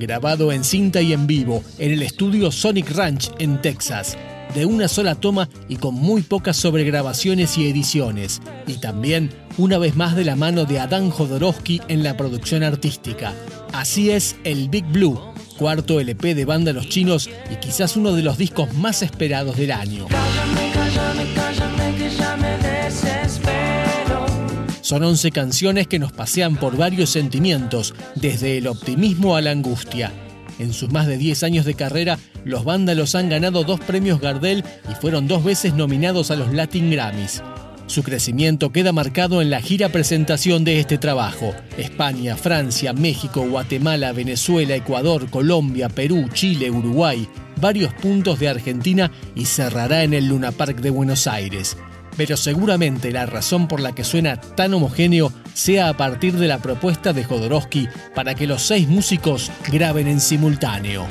grabado en cinta y en vivo en el estudio Sonic Ranch en Texas, de una sola toma y con muy pocas sobregrabaciones y ediciones, y también una vez más de la mano de Adán Jodorowsky en la producción artística. Así es el Big Blue, cuarto LP de banda Los Chinos y quizás uno de los discos más esperados del año. Son 11 canciones que nos pasean por varios sentimientos, desde el optimismo a la angustia. En sus más de 10 años de carrera, los vándalos han ganado dos premios Gardel y fueron dos veces nominados a los Latin Grammys. Su crecimiento queda marcado en la gira presentación de este trabajo. España, Francia, México, Guatemala, Venezuela, Ecuador, Colombia, Perú, Chile, Uruguay, varios puntos de Argentina y cerrará en el Luna Park de Buenos Aires. Pero seguramente la razón por la que suena tan homogéneo sea a partir de la propuesta de Jodorowsky para que los seis músicos graben en simultáneo.